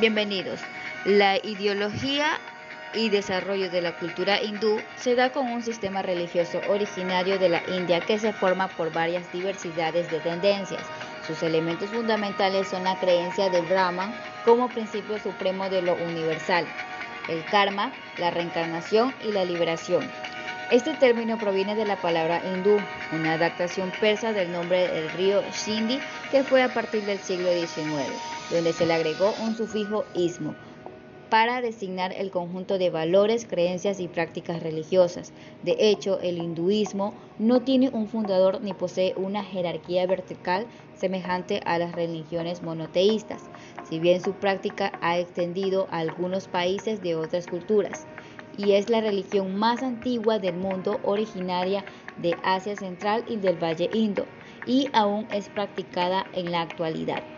Bienvenidos. La ideología y desarrollo de la cultura hindú se da con un sistema religioso originario de la India que se forma por varias diversidades de tendencias. Sus elementos fundamentales son la creencia de Brahman como principio supremo de lo universal, el karma, la reencarnación y la liberación. Este término proviene de la palabra hindú, una adaptación persa del nombre del río Sindhi que fue a partir del siglo XIX, donde se le agregó un sufijo ismo para designar el conjunto de valores, creencias y prácticas religiosas. De hecho, el hinduismo no tiene un fundador ni posee una jerarquía vertical semejante a las religiones monoteístas, si bien su práctica ha extendido a algunos países de otras culturas y es la religión más antigua del mundo originaria de Asia Central y del Valle Indo y aún es practicada en la actualidad.